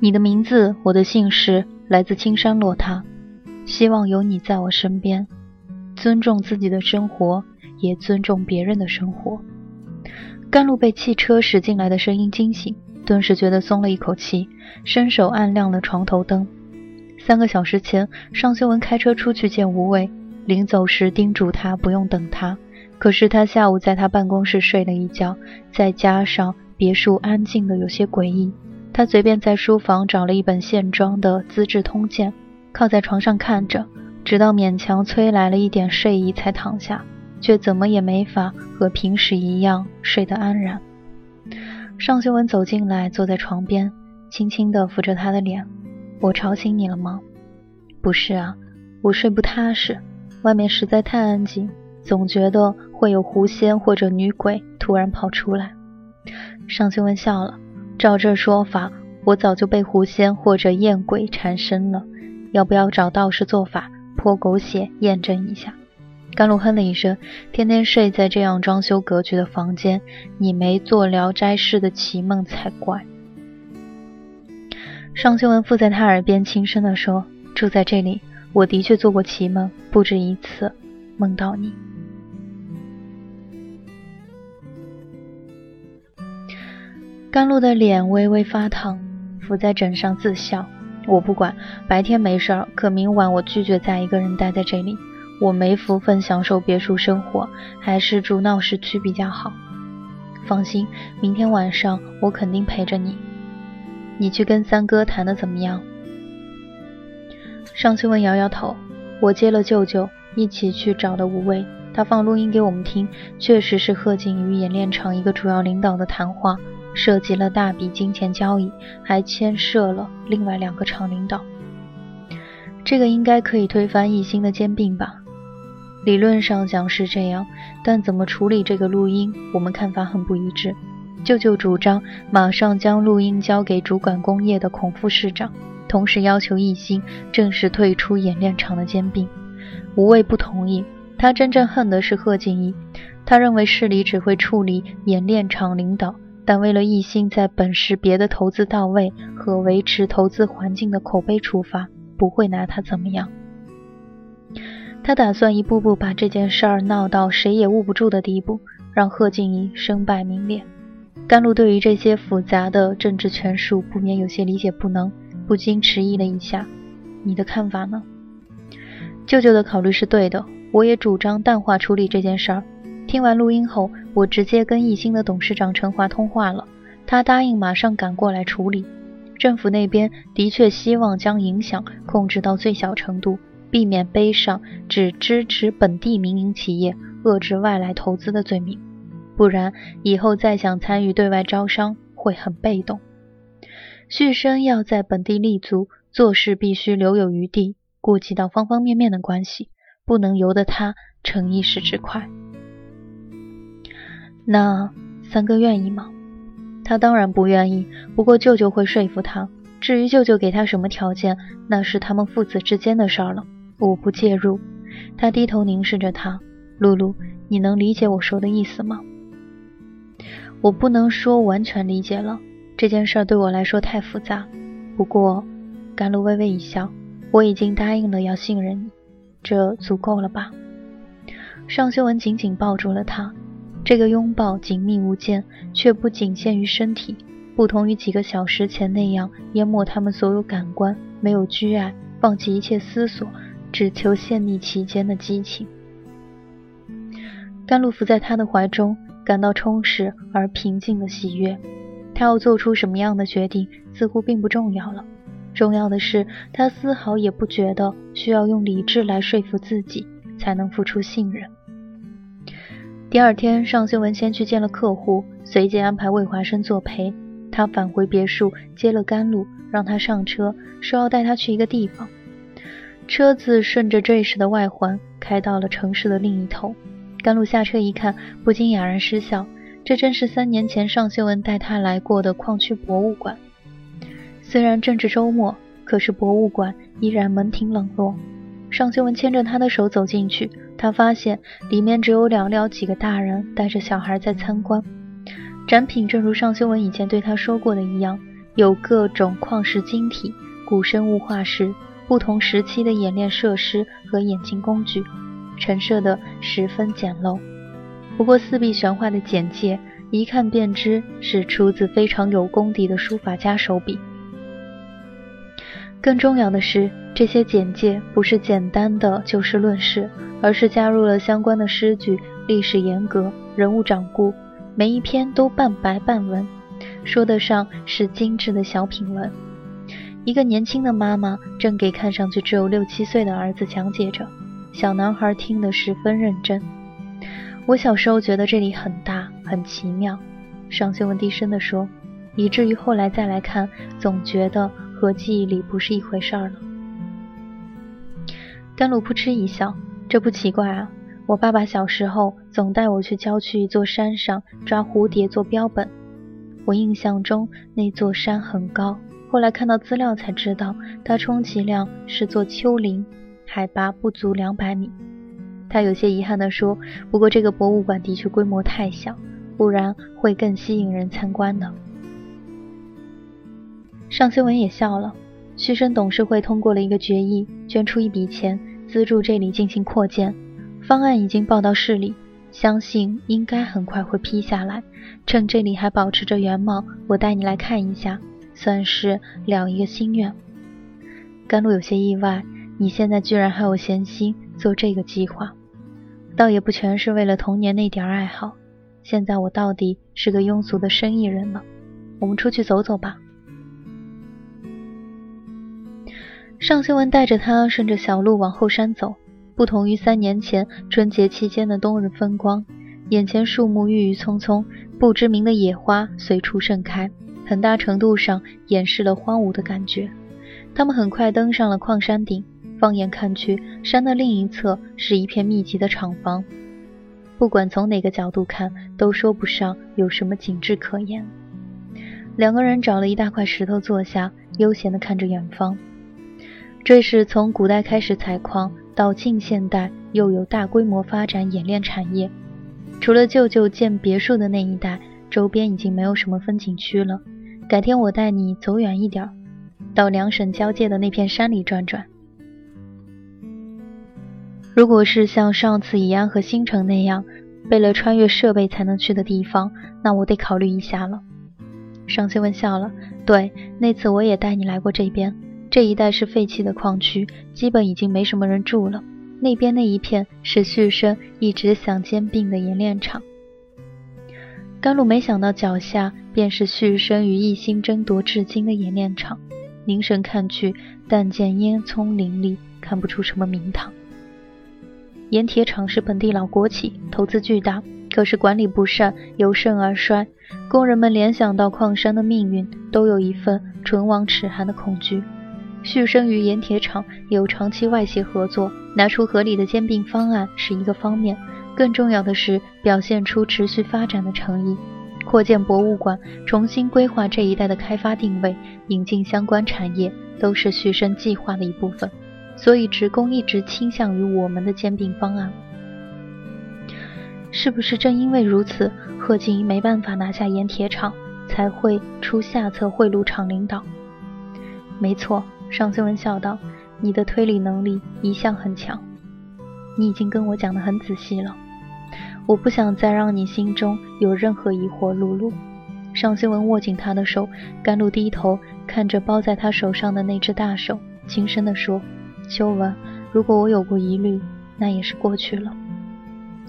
你的名字，我的姓氏，来自青山落塔。希望有你在我身边，尊重自己的生活，也尊重别人的生活。甘露被汽车驶进来的声音惊醒，顿时觉得松了一口气，伸手按亮了床头灯。三个小时前，尚修文开车出去见吴畏，临走时叮嘱他不用等他。可是他下午在他办公室睡了一觉，再加上别墅安静的有些诡异，他随便在书房找了一本线装的《资治通鉴》。靠在床上看着，直到勉强催来了一点睡意，才躺下，却怎么也没法和平时一样睡得安然。尚修文走进来，坐在床边，轻轻地抚着他的脸：“我吵醒你了吗？”“不是啊，我睡不踏实，外面实在太安静，总觉得会有狐仙或者女鬼突然跑出来。”尚修文笑了：“照这说法，我早就被狐仙或者艳鬼缠身了。”要不要找道士做法泼狗血验证一下？甘露哼了一声，天天睡在这样装修格局的房间，你没做聊斋式的奇梦才怪。尚修文附在他耳边轻声地说：“住在这里，我的确做过奇梦，不止一次，梦到你。”甘露的脸微微发烫，伏在枕上自笑。我不管，白天没事儿，可明晚我拒绝再一个人待在这里。我没福分享受别墅生活，还是住闹市区比较好。放心，明天晚上我肯定陪着你。你去跟三哥谈的怎么样？尚秋文摇摇头，我接了舅舅一起去找了吴威，他放录音给我们听，确实是贺锦与演练场一个主要领导的谈话。涉及了大笔金钱交易，还牵涉了另外两个厂领导。这个应该可以推翻一兴的兼并吧？理论上讲是这样，但怎么处理这个录音，我们看法很不一致。舅舅主张马上将录音交给主管工业的孔副市长，同时要求一兴正式退出演练场的兼并。吴畏不同意，他真正恨的是贺锦衣，他认为市里只会处理演练场领导。但为了一心在本市别的投资到位和维持投资环境的口碑出发，不会拿他怎么样。他打算一步步把这件事儿闹到谁也捂不住的地步，让贺静怡身败名裂。甘露对于这些复杂的政治权术不免有些理解不能，不禁迟疑了一下。你的看法呢？舅舅的考虑是对的，我也主张淡化处理这件事儿。听完录音后，我直接跟艺兴的董事长陈华通话了，他答应马上赶过来处理。政府那边的确希望将影响控制到最小程度，避免背上只支持本地民营企业、遏制外来投资的罪名，不然以后再想参与对外招商会很被动。旭升要在本地立足，做事必须留有余地，顾及到方方面面的关系，不能由得他逞一时之快。那三哥愿意吗？他当然不愿意，不过舅舅会说服他。至于舅舅给他什么条件，那是他们父子之间的事儿了，我不介入。他低头凝视着他，露露，你能理解我说的意思吗？我不能说完全理解了，这件事儿对我来说太复杂。不过，甘露微微一笑，我已经答应了要信任你，这足够了吧？尚修文紧紧抱住了他。这个拥抱紧密无间，却不仅限于身体，不同于几个小时前那样淹没他们所有感官，没有拘碍，放弃一切思索，只求陷溺其间的激情。甘露伏在他的怀中，感到充实而平静的喜悦。他要做出什么样的决定，似乎并不重要了。重要的是，他丝毫也不觉得需要用理智来说服自己才能付出信任。第二天，尚修文先去见了客户，随即安排魏华生作陪。他返回别墅，接了甘露，让他上车，说要带他去一个地方。车子顺着坠石的外环开到了城市的另一头。甘露下车一看，不禁哑然失笑。这正是三年前尚修文带他来过的矿区博物馆。虽然正值周末，可是博物馆依然门庭冷落。尚修文牵着他的手走进去，他发现里面只有寥寥几个大人带着小孩在参观。展品正如尚修文以前对他说过的一样，有各种矿石晶体、古生物化石、不同时期的演练设施和演进工具，陈设的十分简陋。不过四壁悬画的简介，一看便知是出自非常有功底的书法家手笔。更重要的是，这些简介不是简单的就事论事，而是加入了相关的诗句、历史沿革、人物掌故。每一篇都半白半文，说得上是精致的小品文。一个年轻的妈妈正给看上去只有六七岁的儿子讲解着，小男孩听得十分认真。我小时候觉得这里很大很奇妙，尚修文低声地说，以至于后来再来看，总觉得和记忆里不是一回事儿了。甘露扑哧一笑，这不奇怪啊。我爸爸小时候总带我去郊区一座山上抓蝴蝶做标本。我印象中那座山很高，后来看到资料才知道，它充其量是座丘陵，海拔不足两百米。他有些遗憾地说：“不过这个博物馆的确规模太小，不然会更吸引人参观的。”尚修文也笑了。旭升董事会通过了一个决议，捐出一笔钱资助这里进行扩建。方案已经报到市里，相信应该很快会批下来。趁这里还保持着原貌，我带你来看一下，算是了一个心愿。甘露有些意外，你现在居然还有闲心做这个计划，倒也不全是为了童年那点爱好。现在我到底是个庸俗的生意人了。我们出去走走吧。尚修文带着他顺着小路往后山走。不同于三年前春节期间的冬日风光，眼前树木郁郁葱葱，不知名的野花随处盛开，很大程度上掩饰了荒芜的感觉。他们很快登上了矿山顶，放眼看去，山的另一侧是一片密集的厂房，不管从哪个角度看，都说不上有什么景致可言。两个人找了一大块石头坐下，悠闲地看着远方。这是从古代开始采矿。到近现代，又有大规模发展冶炼产业。除了舅舅建别墅的那一带，周边已经没有什么风景区了。改天我带你走远一点，到两省交界的那片山里转转。如果是像上次宜安和新城那样，为了穿越设备才能去的地方，那我得考虑一下了。尚修文笑了，对，那次我也带你来过这边。这一带是废弃的矿区，基本已经没什么人住了。那边那一片是旭升一直想兼并的冶炼厂。甘露没想到脚下便是旭升与一心争夺至今的冶炼厂，凝神看去，但见烟囱林立，看不出什么名堂。盐铁厂是本地老国企，投资巨大，可是管理不善，由盛而衰。工人们联想到矿山的命运，都有一份唇亡齿寒的恐惧。旭升与盐铁厂有长期外协合作，拿出合理的兼并方案是一个方面，更重要的是表现出持续发展的诚意。扩建博物馆，重新规划这一带的开发定位，引进相关产业，都是旭升计划的一部分。所以职工一直倾向于我们的兼并方案。是不是正因为如此，贺静怡没办法拿下盐铁厂，才会出下策贿赂厂领导？没错。尚修文笑道：“你的推理能力一向很强，你已经跟我讲得很仔细了。我不想再让你心中有任何疑惑。”露露，尚修文握紧他的手，甘露低头看着包在他手上的那只大手，轻声地说：“修文，如果我有过疑虑，那也是过去了。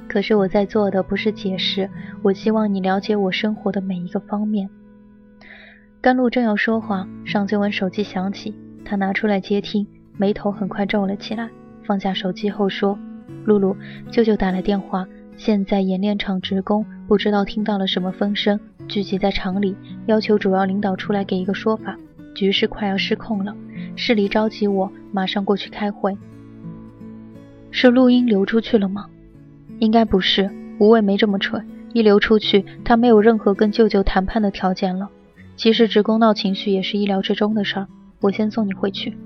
可是我在做的不是解释，我希望你了解我生活的每一个方面。”甘露正要说话，尚修文手机响起，他拿出来接听，眉头很快皱了起来，放下手机后说：“露露，舅舅打来电话。”现在冶炼厂职工不知道听到了什么风声，聚集在厂里，要求主要领导出来给一个说法。局势快要失控了，市里召集我马上过去开会。是录音流出去了吗？应该不是，吴伟没这么蠢，一流出去，他没有任何跟舅舅谈判的条件了。其实职工闹情绪也是意料之中的事儿。我先送你回去。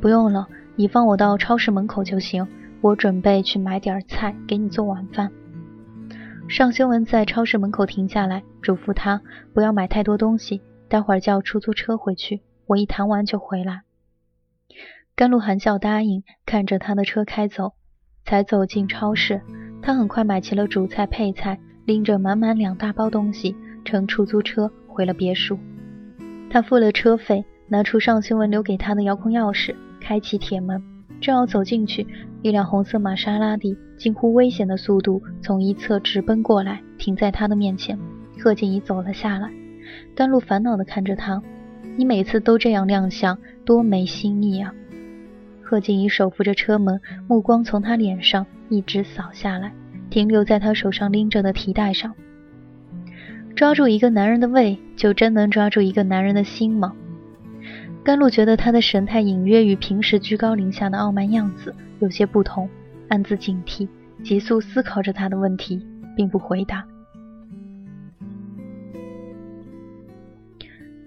不用了，你放我到超市门口就行。我准备去买点菜给你做晚饭。尚修文在超市门口停下来，嘱咐他不要买太多东西，待会儿叫出租车回去。我一谈完就回来。甘露含笑答应，看着他的车开走，才走进超市。他很快买齐了主菜配菜，拎着满满两大包东西，乘出租车回了别墅。他付了车费，拿出尚新文留给他的遥控钥匙，开启铁门。正要走进去，一辆红色玛莎拉蒂近乎危险的速度从一侧直奔过来，停在他的面前。贺静怡走了下来，甘露烦恼地看着他：“你每次都这样亮相，多没新意啊！”贺静怡手扶着车门，目光从他脸上一直扫下来，停留在他手上拎着的提袋上。抓住一个男人的胃，就真能抓住一个男人的心吗？甘露觉得他的神态隐约与平时居高临下的傲慢样子有些不同，暗自警惕，急速思考着他的问题，并不回答。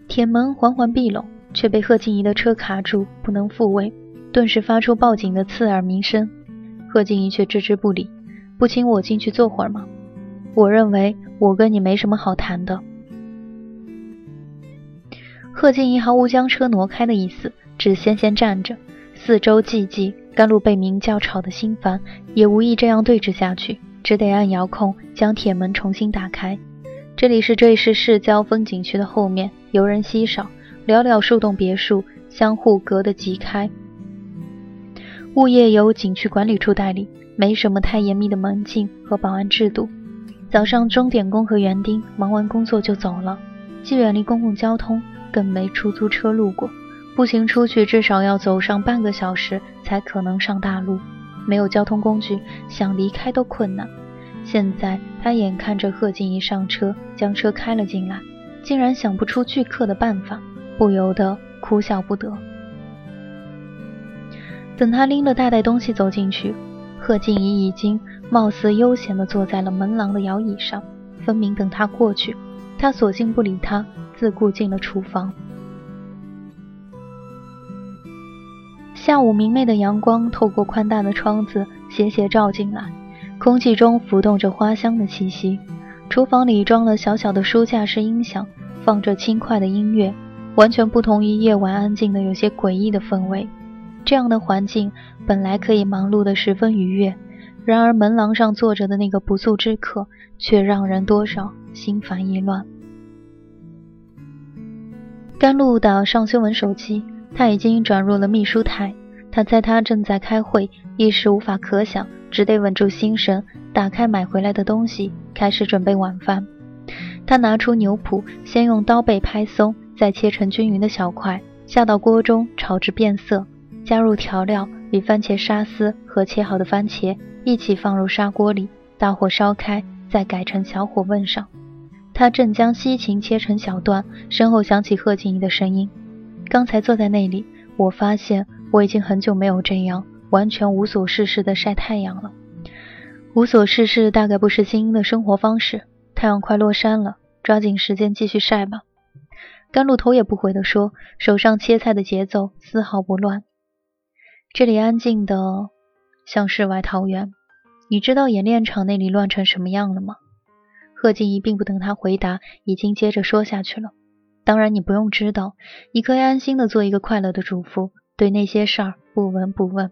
铁门缓缓闭拢，却被贺静怡的车卡住，不能复位，顿时发出报警的刺耳鸣声。贺静怡却置之不理，不请我进去坐会儿吗？我认为我跟你没什么好谈的。贺静怡毫无将车挪开的意思，只闲闲站着，四周寂寂。甘露被鸣叫吵得心烦，也无意这样对峙下去，只得按遥控将铁门重新打开。这里是这市市郊风景区的后面，游人稀少，寥寥数栋别墅相互隔得极开。物业由景区管理处代理，没什么太严密的门禁和保安制度。早上钟点工和园丁忙完工作就走了，既远离公共交通。更没出租车路过，步行出去至少要走上半个小时才可能上大路。没有交通工具，想离开都困难。现在他眼看着贺静怡上车，将车开了进来，竟然想不出拒客的办法，不由得哭笑不得。等他拎了大袋东西走进去，贺静怡已经貌似悠闲地坐在了门廊的摇椅上，分明等他过去。他索性不理他。自顾进了厨房。下午明媚的阳光透过宽大的窗子斜斜照进来，空气中浮动着花香的气息。厨房里装了小小的书架式音响，放着轻快的音乐，完全不同于夜晚安静的有些诡异的氛围。这样的环境本来可以忙碌的十分愉悦，然而门廊上坐着的那个不速之客，却让人多少心烦意乱。甘露打尚修文手机，他已经转入了秘书台。他猜他正在开会，一时无法可想，只得稳住心神，打开买回来的东西，开始准备晚饭。他拿出牛脯，先用刀背拍松，再切成均匀的小块，下到锅中炒至变色，加入调料与番茄沙司和切好的番茄一起放入砂锅里，大火烧开，再改成小火焖上。他正将西芹切成小段，身后响起贺静怡的声音：“刚才坐在那里，我发现我已经很久没有这样完全无所事事的晒太阳了。无所事事大概不是精英的生活方式。太阳快落山了，抓紧时间继续晒吧。”甘露头也不回地说，手上切菜的节奏丝毫不乱。这里安静的像世外桃源。你知道演练场那里乱成什么样了吗？贺静怡并不等他回答，已经接着说下去了。当然，你不用知道，你可以安心的做一个快乐的主妇，对那些事儿不闻不问。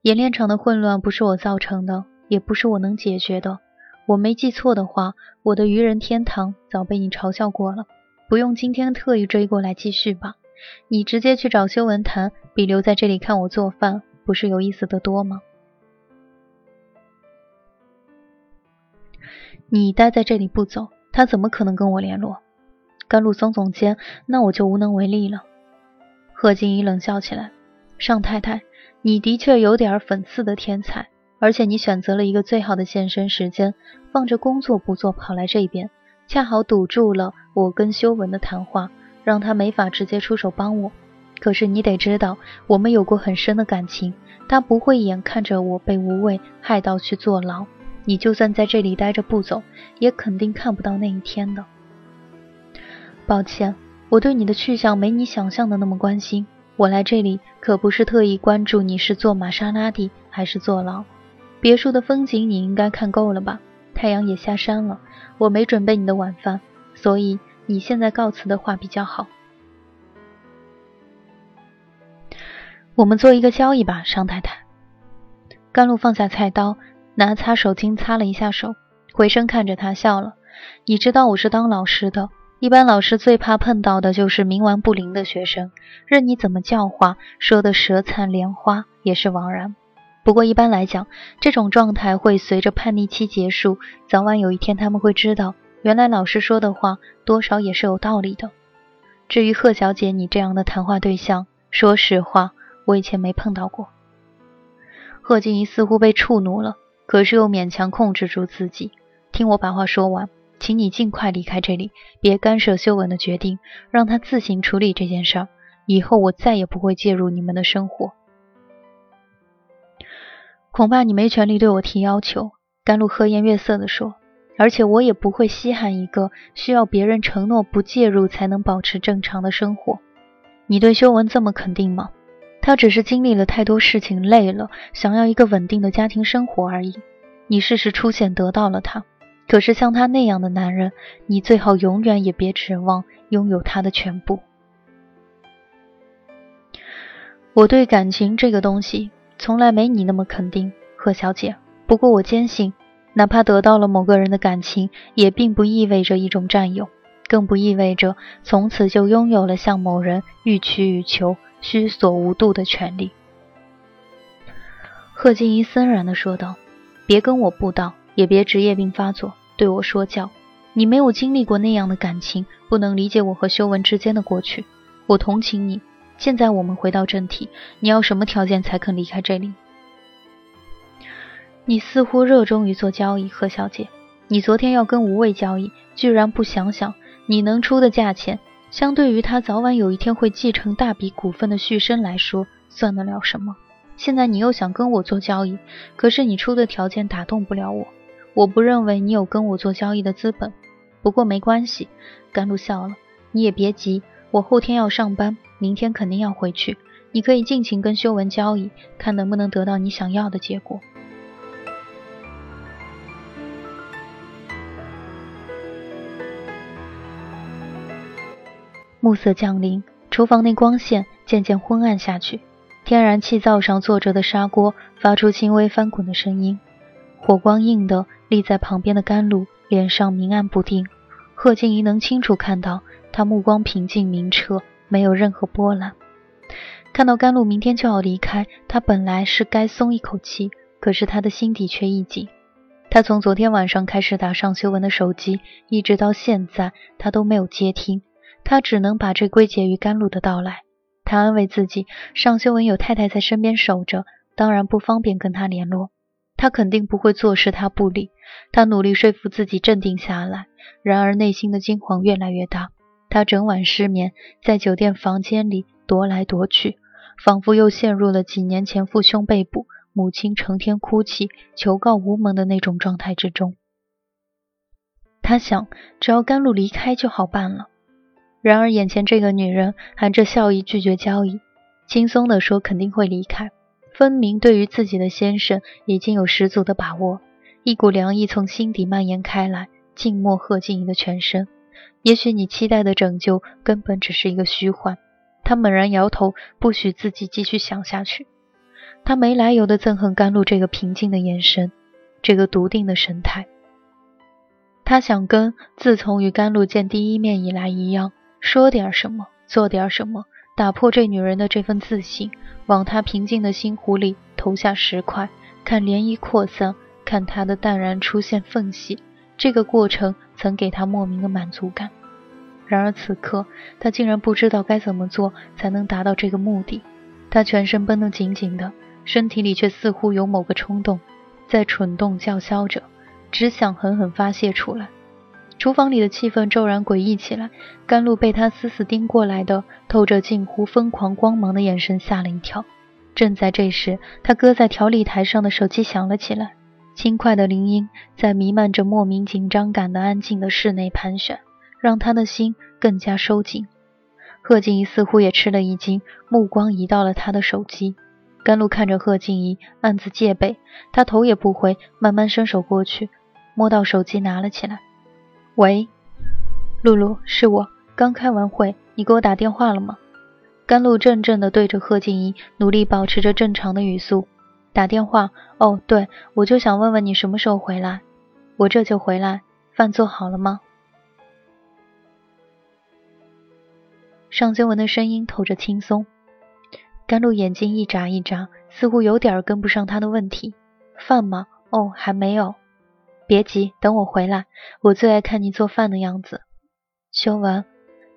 演练场的混乱不是我造成的，也不是我能解决的。我没记错的话，我的愚人天堂早被你嘲笑过了，不用今天特意追过来继续吧。你直接去找修文谈，比留在这里看我做饭不是有意思的多吗？你待在这里不走，他怎么可能跟我联络？甘露耸耸肩，那我就无能为力了。贺静怡冷笑起来：“尚太太，你的确有点讽刺的天才，而且你选择了一个最好的现身时间，放着工作不做跑来这边，恰好堵住了我跟修文的谈话，让他没法直接出手帮我。可是你得知道，我们有过很深的感情，他不会眼看着我被无畏害到去坐牢。你就算在这里待着不走，也肯定看不到那一天的。”抱歉，我对你的去向没你想象的那么关心。我来这里可不是特意关注你是坐玛莎拉蒂还是坐牢。别墅的风景你应该看够了吧？太阳也下山了，我没准备你的晚饭，所以你现在告辞的话比较好。我们做一个交易吧，商太太。甘露放下菜刀，拿擦手巾擦了一下手，回身看着他笑了。你知道我是当老师的。一般老师最怕碰到的就是冥顽不灵的学生，任你怎么教化，说的舌灿莲花也是枉然。不过一般来讲，这种状态会随着叛逆期结束，早晚有一天他们会知道，原来老师说的话多少也是有道理的。至于贺小姐你这样的谈话对象，说实话，我以前没碰到过。贺静怡似乎被触怒了，可是又勉强控制住自己，听我把话说完。请你尽快离开这里，别干涉修文的决定，让他自行处理这件事儿。以后我再也不会介入你们的生活。恐怕你没权利对我提要求。”甘露和颜悦色地说，“而且我也不会稀罕一个需要别人承诺不介入才能保持正常的生活。你对修文这么肯定吗？他只是经历了太多事情，累了，想要一个稳定的家庭生活而已。你适时出现，得到了他。”可是像他那样的男人，你最好永远也别指望拥有他的全部。我对感情这个东西从来没你那么肯定，贺小姐。不过我坚信，哪怕得到了某个人的感情，也并不意味着一种占有，更不意味着从此就拥有了向某人欲取予求、虚索无度的权利。贺静怡森然地说道：“别跟我布道。”也别职业病发作，对我说教。你没有经历过那样的感情，不能理解我和修文之间的过去。我同情你。现在我们回到正题，你要什么条件才肯离开这里？你似乎热衷于做交易，贺小姐。你昨天要跟无畏交易，居然不想想你能出的价钱，相对于他早晚有一天会继承大笔股份的续身来说，算得了什么？现在你又想跟我做交易，可是你出的条件打动不了我。我不认为你有跟我做交易的资本，不过没关系。甘露笑了，你也别急，我后天要上班，明天肯定要回去，你可以尽情跟修文交易，看能不能得到你想要的结果。暮色降临，厨房内光线渐渐昏暗下去，天然气灶上坐着的砂锅发出轻微翻滚的声音，火光映的。立在旁边的甘露脸上明暗不定，贺静怡能清楚看到他目光平静明澈，没有任何波澜。看到甘露明天就要离开，他本来是该松一口气，可是他的心底却一紧。他从昨天晚上开始打尚修文的手机，一直到现在，他都没有接听。他只能把这归结于甘露的到来。他安慰自己，尚修文有太太在身边守着，当然不方便跟他联络。他肯定不会坐视他不理。他努力说服自己镇定下来，然而内心的惊慌越来越大。他整晚失眠，在酒店房间里踱来踱去，仿佛又陷入了几年前父兄被捕、母亲成天哭泣、求告无门的那种状态之中。他想，只要甘露离开就好办了。然而眼前这个女人含着笑意拒绝交易，轻松地说肯定会离开。分明对于自己的先生已经有十足的把握，一股凉意从心底蔓延开来，浸没贺静怡的全身。也许你期待的拯救根本只是一个虚幻。他猛然摇头，不许自己继续想下去。他没来由的憎恨甘露这个平静的眼神，这个笃定的神态。他想跟自从与甘露见第一面以来一样，说点什么，做点什么，打破这女人的这份自信，往她平静的心湖里投下石块，看涟漪扩散，看她的淡然出现缝隙。这个过程曾给他莫名的满足感。然而此刻，他竟然不知道该怎么做才能达到这个目的。他全身绷得紧紧的，身体里却似乎有某个冲动在蠢动叫嚣着，只想狠狠发泄出来。厨房里的气氛骤然诡异起来，甘露被他死死盯过来的透着近乎疯狂光芒的眼神吓了一跳。正在这时，他搁在调理台上的手机响了起来，轻快的铃音在弥漫着莫名紧张感的安静的室内盘旋。让他的心更加收紧。贺静怡似乎也吃了一惊，目光移到了他的手机。甘露看着贺静怡，暗自戒备。他头也不回，慢慢伸手过去，摸到手机拿了起来。喂，露露，是我。刚开完会，你给我打电话了吗？甘露怔怔地对着贺静怡，努力保持着正常的语速。打电话？哦，对，我就想问问你什么时候回来。我这就回来。饭做好了吗？尚修文的声音透着轻松，甘露眼睛一眨一眨，似乎有点跟不上他的问题。饭吗？哦，还没有。别急，等我回来。我最爱看你做饭的样子。修文，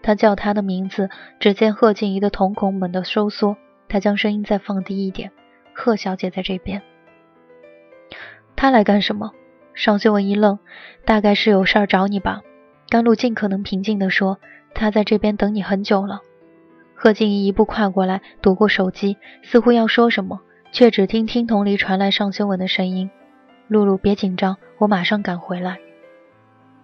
他叫他的名字，只见贺静怡的瞳孔猛地收缩，他将声音再放低一点。贺小姐在这边。他来干什么？尚修文一愣，大概是有事儿找你吧。甘露尽可能平静地说。他在这边等你很久了。贺静怡一步跨过来，夺过手机，似乎要说什么，却只听听筒里传来尚修文的声音：“露露，别紧张，我马上赶回来。”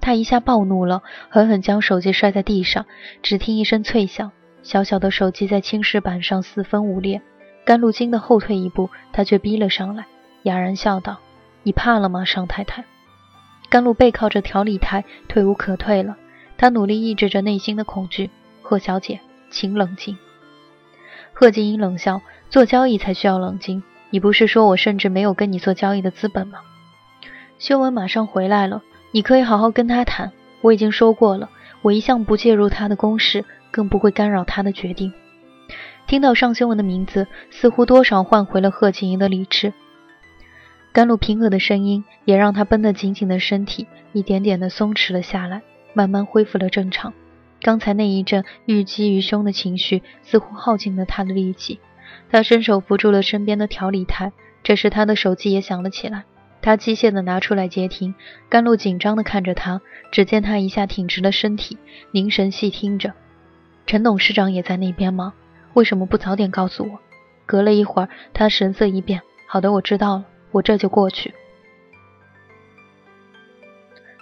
他一下暴怒了，狠狠将手机摔在地上，只听一声脆响，小小的手机在青石板上四分五裂。甘露惊得后退一步，他却逼了上来，哑然笑道：“你怕了吗，尚太太？”甘露背靠着调理台，退无可退了。他努力抑制着内心的恐惧。贺小姐，请冷静。贺静怡冷笑：“做交易才需要冷静。你不是说我甚至没有跟你做交易的资本吗？”修文马上回来了，你可以好好跟他谈。我已经说过了，我一向不介入他的公事，更不会干扰他的决定。听到尚修文的名字，似乎多少换回了贺静怡的理智。甘露平和的声音也让他绷得紧紧的身体一点点的松弛了下来。慢慢恢复了正常。刚才那一阵郁积于胸的情绪似乎耗尽了他的力气。他伸手扶住了身边的调理台，这时他的手机也响了起来。他机械地拿出来接听。甘露紧张地看着他，只见他一下挺直了身体，凝神细听着。陈董事长也在那边吗？为什么不早点告诉我？隔了一会儿，他神色一变。好的，我知道了，我这就过去。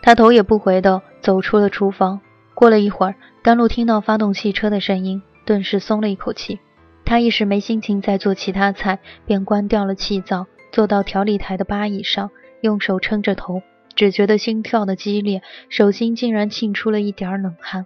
他头也不回地走出了厨房。过了一会儿，甘露听到发动汽车的声音，顿时松了一口气。他一时没心情再做其他菜，便关掉了气灶，坐到调理台的吧椅上，用手撑着头，只觉得心跳的激烈，手心竟然沁出了一点冷汗。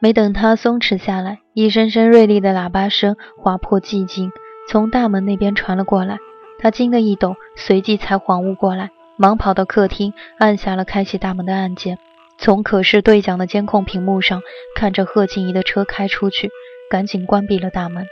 没等他松弛下来，一声声锐利的喇叭声划破寂静，从大门那边传了过来。他惊得一抖，随即才恍悟过来。忙跑到客厅，按下了开启大门的按键。从可视对讲的监控屏幕上看着贺静怡的车开出去，赶紧关闭了大门。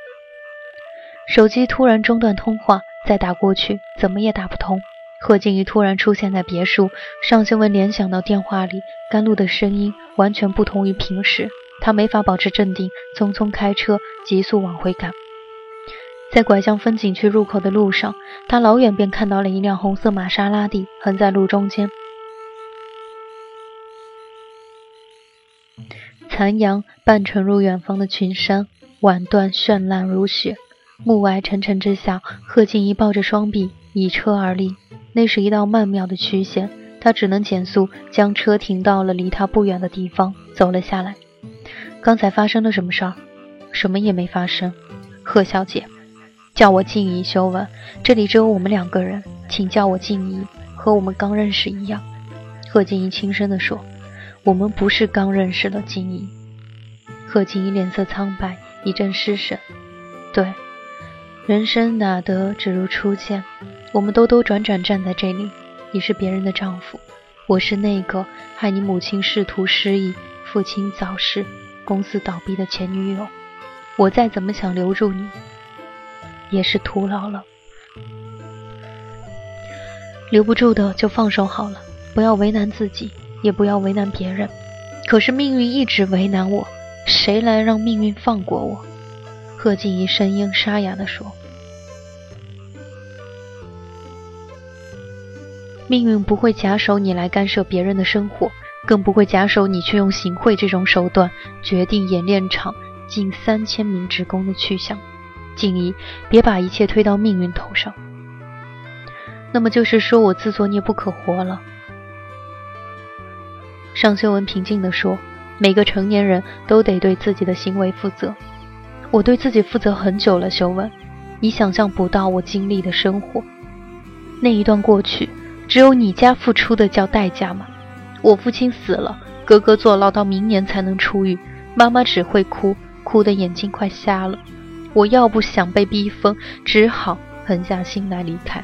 手机突然中断通话，再打过去怎么也打不通。贺静怡突然出现在别墅，尚新文联想到电话里甘露的声音完全不同于平时，他没法保持镇定，匆匆开车急速往回赶。在拐向风景区入口的路上，他老远便看到了一辆红色玛莎拉蒂横在路中间，残阳半沉入远方的群山，晚段绚烂如雪。暮霭沉沉之下，贺静怡抱着双臂倚车而立，那是一道曼妙的曲线。他只能减速，将车停到了离他不远的地方，走了下来。刚才发生了什么事儿？什么也没发生，贺小姐。叫我静怡，修文，这里只有我们两个人，请叫我静怡，和我们刚认识一样。贺静怡轻声地说：“我们不是刚认识的，静怡。”贺静怡脸色苍白，一阵失神。对，人生哪得只如初见？我们兜兜转转站在这里，你是别人的丈夫，我是那个害你母亲仕途失意、父亲早逝、公司倒闭的前女友。我再怎么想留住你，也是徒劳了。留不住的就放手好了，不要为难自己，也不要为难别人。可是命运一直为难我，谁来让命运放过我？贺静怡声音沙哑地说：“命运不会假手你来干涉别人的生活，更不会假手你去用行贿这种手段决定演练场近三千名职工的去向。静怡，别把一切推到命运头上。”那么就是说我自作孽不可活了。尚修文平静地说：“每个成年人都得对自己的行为负责。我对自己负责很久了，修文，你想象不到我经历的生活。那一段过去，只有你家付出的叫代价吗？我父亲死了，哥哥坐牢到明年才能出狱，妈妈只会哭，哭得眼睛快瞎了。我要不想被逼疯，只好狠下心来离开。”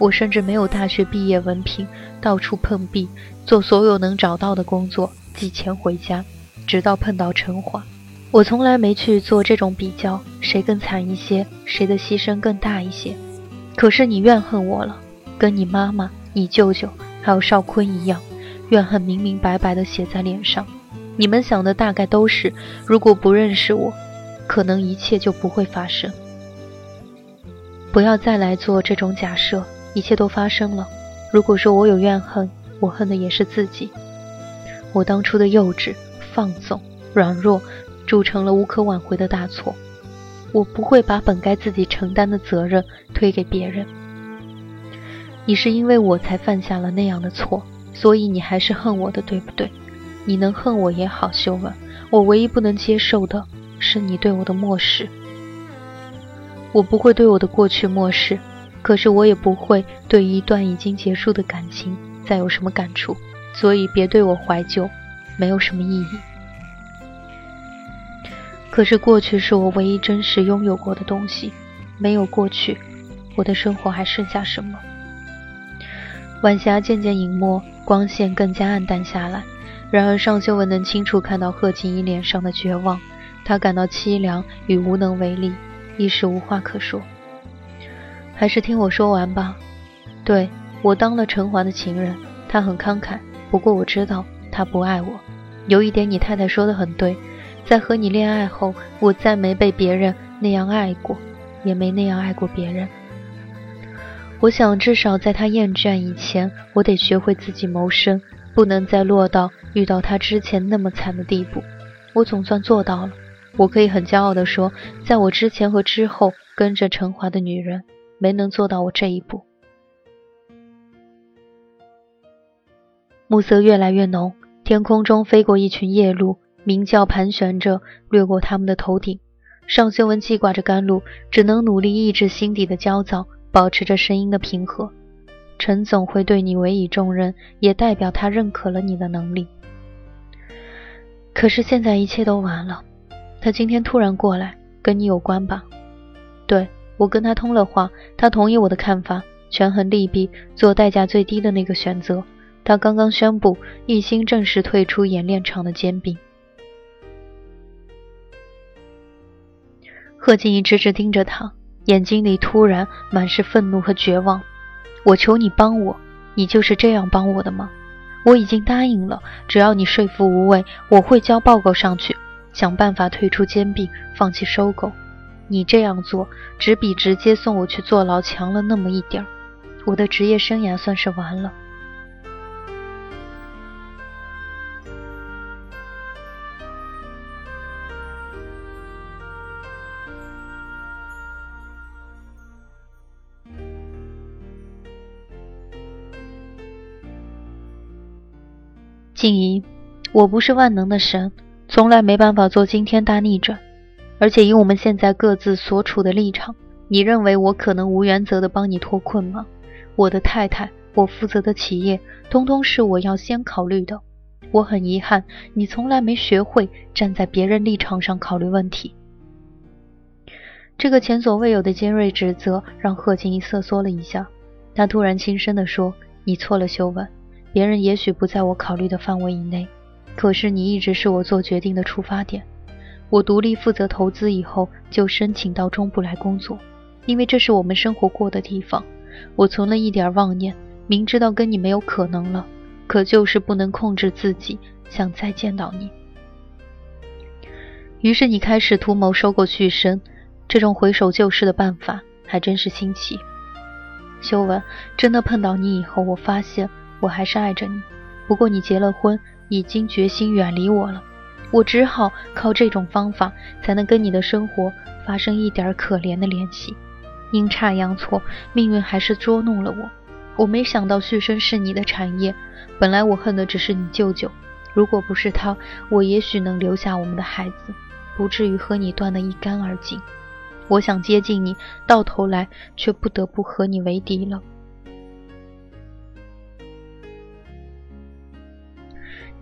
我甚至没有大学毕业文凭，到处碰壁，做所有能找到的工作，寄钱回家，直到碰到陈华。我从来没去做这种比较，谁更惨一些，谁的牺牲更大一些。可是你怨恨我了，跟你妈妈、你舅舅还有少坤一样，怨恨明明白白的写在脸上。你们想的大概都是，如果不认识我，可能一切就不会发生。不要再来做这种假设。一切都发生了。如果说我有怨恨，我恨的也是自己。我当初的幼稚、放纵、软弱，铸成了无可挽回的大错。我不会把本该自己承担的责任推给别人。你是因为我才犯下了那样的错，所以你还是恨我的，对不对？你能恨我也好，修文。我唯一不能接受的是你对我的漠视。我不会对我的过去漠视。可是我也不会对一段已经结束的感情再有什么感触，所以别对我怀旧，没有什么意义。可是过去是我唯一真实拥有过的东西，没有过去，我的生活还剩下什么？晚霞渐渐隐没，光线更加暗淡下来。然而尚修文能清楚看到贺锦衣脸上的绝望，他感到凄凉与无能为力，一时无话可说。还是听我说完吧。对我当了陈华的情人，他很慷慨。不过我知道他不爱我。有一点你太太说的很对，在和你恋爱后，我再没被别人那样爱过，也没那样爱过别人。我想至少在他厌倦以前，我得学会自己谋生，不能再落到遇到他之前那么惨的地步。我总算做到了。我可以很骄傲地说，在我之前和之后跟着陈华的女人。没能做到我这一步。暮色越来越浓，天空中飞过一群夜鹭，鸣叫盘旋着掠过他们的头顶。尚修文记挂着甘露，只能努力抑制心底的焦躁，保持着声音的平和。陈总会对你委以重任，也代表他认可了你的能力。可是现在一切都完了。他今天突然过来，跟你有关吧？对。我跟他通了话，他同意我的看法，权衡利弊，做代价最低的那个选择。他刚刚宣布一心正式退出演练场的兼并。贺静怡直直盯着他，眼睛里突然满是愤怒和绝望。我求你帮我，你就是这样帮我的吗？我已经答应了，只要你说服无畏，我会交报告上去，想办法退出兼并，放弃收购。你这样做，只比直接送我去坐牢强了那么一点儿。我的职业生涯算是完了。静怡，我不是万能的神，从来没办法做惊天大逆转。而且以我们现在各自所处的立场，你认为我可能无原则的帮你脱困吗？我的太太，我负责的企业，通通是我要先考虑的。我很遗憾，你从来没学会站在别人立场上考虑问题。这个前所未有的尖锐指责让贺静怡瑟缩了一下，她突然轻声地说：“你错了，修文。别人也许不在我考虑的范围以内，可是你一直是我做决定的出发点。我独立负责投资以后，就申请到中部来工作，因为这是我们生活过的地方。我存了一点妄念，明知道跟你没有可能了，可就是不能控制自己，想再见到你。于是你开始图谋收购旭升，这种回首旧事的办法还真是新奇。修文，真的碰到你以后，我发现。我还是爱着你，不过你结了婚，已经决心远离我了。我只好靠这种方法，才能跟你的生活发生一点可怜的联系。阴差阳错，命运还是捉弄了我。我没想到旭升是你的产业，本来我恨的只是你舅舅。如果不是他，我也许能留下我们的孩子，不至于和你断得一干二净。我想接近你，到头来却不得不和你为敌了。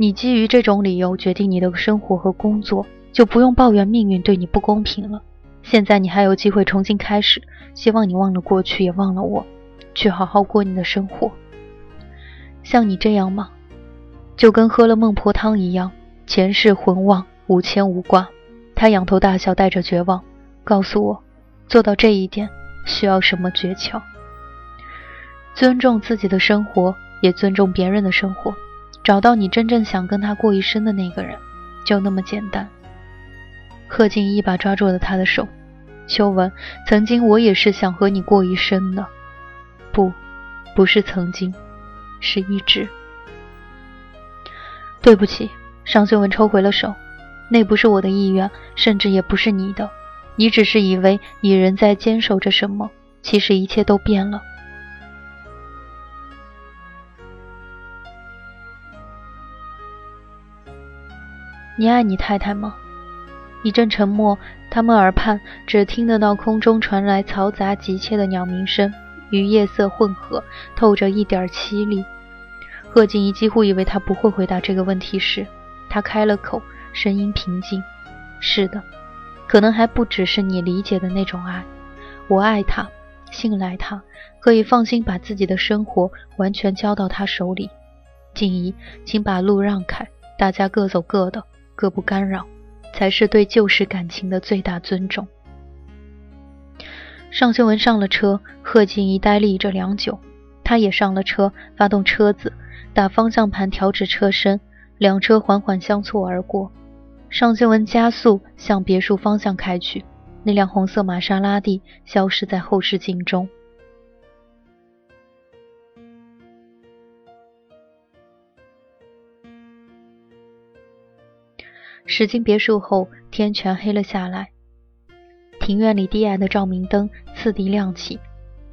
你基于这种理由决定你的生活和工作，就不用抱怨命运对你不公平了。现在你还有机会重新开始，希望你忘了过去，也忘了我，去好好过你的生活。像你这样吗？就跟喝了孟婆汤一样，前世浑忘，无牵无挂。他仰头大笑，带着绝望，告诉我，做到这一点需要什么诀窍？尊重自己的生活，也尊重别人的生活。找到你真正想跟他过一生的那个人，就那么简单。贺静一把抓住了他的手，秋文，曾经我也是想和你过一生的，不，不是曾经，是一直。对不起，尚修文抽回了手，那不是我的意愿，甚至也不是你的，你只是以为你仍在坚守着什么，其实一切都变了。你爱你太太吗？一阵沉默，他们耳畔只听得到空中传来嘈杂急切的鸟鸣声，与夜色混合，透着一点凄厉。贺静怡几乎以为他不会回答这个问题时，他开了口，声音平静：“是的，可能还不只是你理解的那种爱。我爱他，信赖他，可以放心把自己的生活完全交到他手里。静怡，请把路让开，大家各走各的。”各不干扰，才是对旧时感情的最大尊重。尚修文上了车，贺静怡呆立着良久，他也上了车，发动车子，打方向盘，调直车身，两车缓缓相错而过。尚修文加速向别墅方向开去，那辆红色玛莎拉蒂消失在后视镜中。驶进别墅后，天全黑了下来。庭院里低矮的照明灯次第亮起，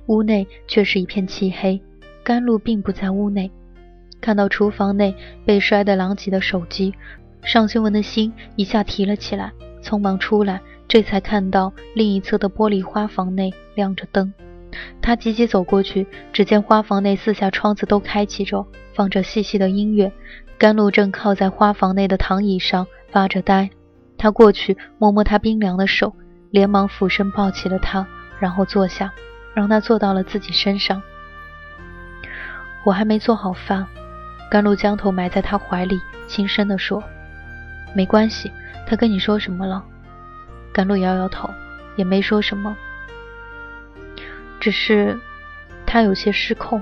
屋内却是一片漆黑。甘露并不在屋内，看到厨房内被摔得狼藉的手机，尚修文的心一下提了起来，匆忙出来，这才看到另一侧的玻璃花房内亮着灯。他急急走过去，只见花房内四下窗子都开启着，放着细细的音乐。甘露正靠在花房内的躺椅上。发着呆，他过去摸摸他冰凉的手，连忙俯身抱起了他，然后坐下，让他坐到了自己身上。我还没做好饭，甘露将头埋在他怀里，轻声地说：“没关系。”他跟你说什么了？甘露摇摇头，也没说什么，只是他有些失控。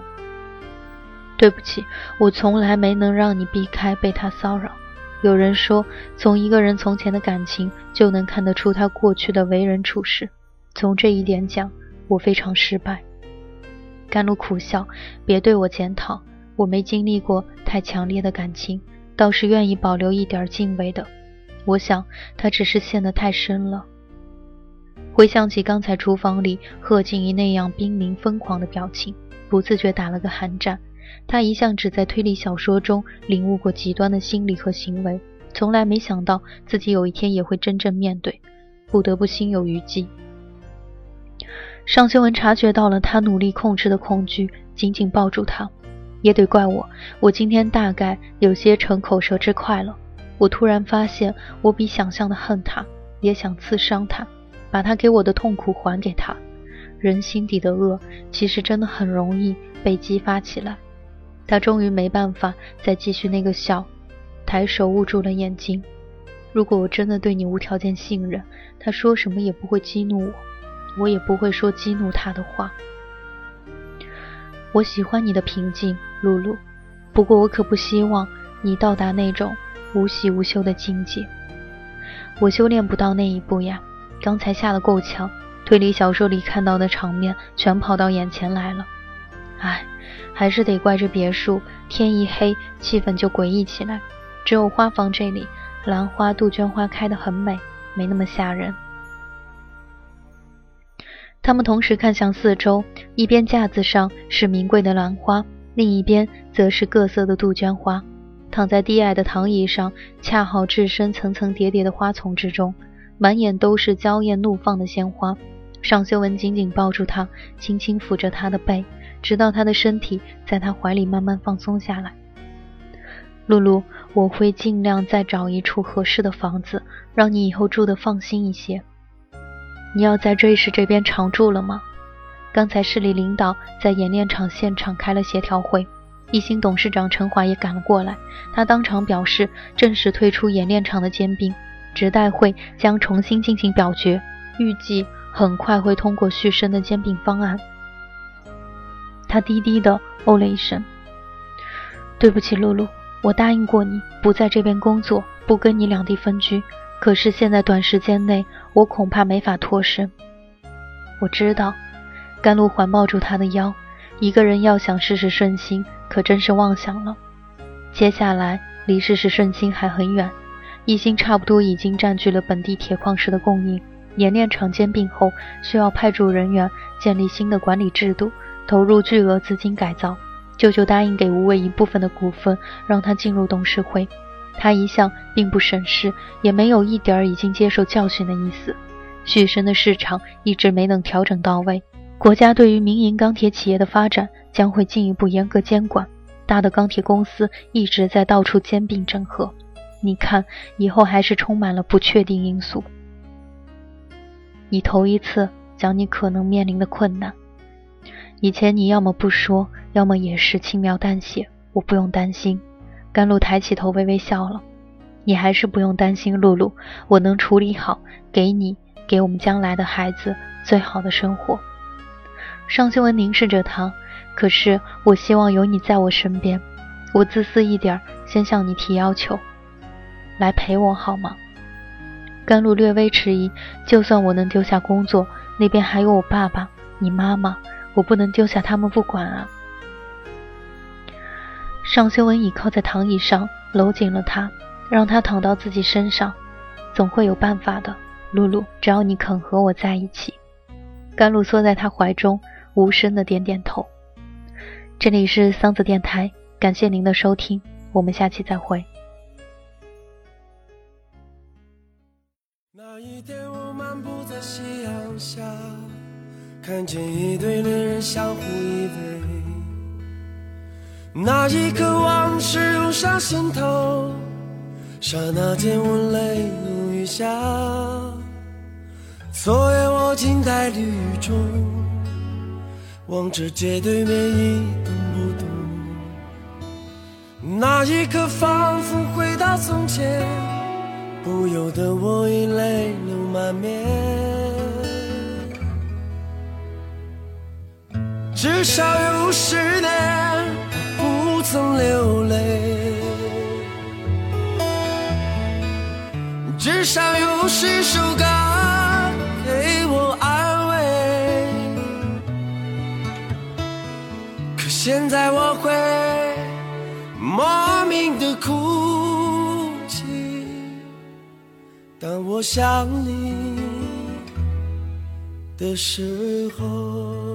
对不起，我从来没能让你避开被他骚扰。有人说，从一个人从前的感情就能看得出他过去的为人处事。从这一点讲，我非常失败。甘露苦笑，别对我检讨，我没经历过太强烈的感情，倒是愿意保留一点敬畏的。我想他只是陷得太深了。回想起刚才厨房里贺静怡那样濒临疯狂的表情，不自觉打了个寒战。他一向只在推理小说中领悟过极端的心理和行为，从来没想到自己有一天也会真正面对，不得不心有余悸。尚修文察觉到了他努力控制的恐惧，紧紧抱住他。也得怪我，我今天大概有些逞口舌之快了。我突然发现，我比想象的恨他，也想刺伤他，把他给我的痛苦还给他。人心底的恶，其实真的很容易被激发起来。他终于没办法再继续那个笑，抬手捂住了眼睛。如果我真的对你无条件信任，他说什么也不会激怒我，我也不会说激怒他的话。我喜欢你的平静，露露。不过我可不希望你到达那种无喜无休的境界。我修炼不到那一步呀。刚才下的够强，推理小说里看到的场面全跑到眼前来了。唉。还是得怪这别墅，天一黑，气氛就诡异起来。只有花房这里，兰花、杜鹃花开得很美，没那么吓人。他们同时看向四周，一边架子上是名贵的兰花，另一边则是各色的杜鹃花。躺在低矮的躺椅上，恰好置身层层叠叠的花丛之中，满眼都是娇艳怒放的鲜花。尚修文紧紧抱住她，轻轻抚着她的背。直到他的身体在他怀里慢慢放松下来。露露，我会尽量再找一处合适的房子，让你以后住得放心一些。你要在瑞士这边常住了吗？刚才市里领导在演练场现场开了协调会，一心董事长陈华也赶了过来。他当场表示，正式退出演练场的兼并，直代会将重新进行表决，预计很快会通过续生的兼并方案。他低低的哦了一声：“对不起，露露，我答应过你不在这边工作，不跟你两地分居。可是现在短时间内，我恐怕没法脱身。”我知道，甘露环抱住他的腰。一个人要想事事顺心，可真是妄想了。接下来离事事顺心还很远。一心差不多已经占据了本地铁矿石的供应。冶炼厂兼并后，需要派驻人员，建立新的管理制度。投入巨额资金改造，舅舅答应给吴伟一部分的股份，让他进入董事会。他一向并不省事，也没有一点儿已经接受教训的意思。旭升的市场一直没能调整到位，国家对于民营钢铁企业的发展将会进一步严格监管。大的钢铁公司一直在到处兼并整合，你看以后还是充满了不确定因素。你头一次讲你可能面临的困难。以前你要么不说，要么也是轻描淡写，我不用担心。甘露抬起头，微微笑了。你还是不用担心，露露，我能处理好，给你，给我们将来的孩子最好的生活。尚修文凝视着他，可是我希望有你在我身边。我自私一点，先向你提要求，来陪我好吗？甘露略微迟疑，就算我能丢下工作，那边还有我爸爸，你妈妈。我不能丢下他们不管啊！尚修文倚靠在躺椅上，搂紧了他，让他躺到自己身上。总会有办法的，露露，只要你肯和我在一起。甘露缩在他怀中，无声的点点头。这里是桑子电台，感谢您的收听，我们下期再会。看见一对恋人相互依偎，那一刻往事涌上心头，刹那间我泪如雨下。昨夜我静在绿雨中，望着街对面一动不动。那一刻仿佛回到从前，不由得我已泪流满面。至少有十年不曾流泪，至少有十首歌给我安慰。可现在我会莫名的哭泣，当我想你的时候。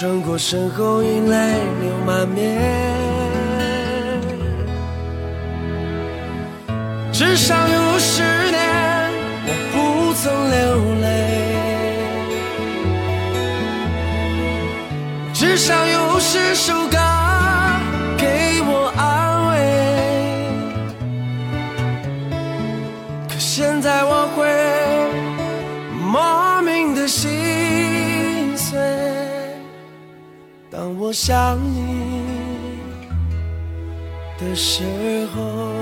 转过身后，已泪流满面。至少有十年，我不曾流泪。至少有十首歌我想你的时候。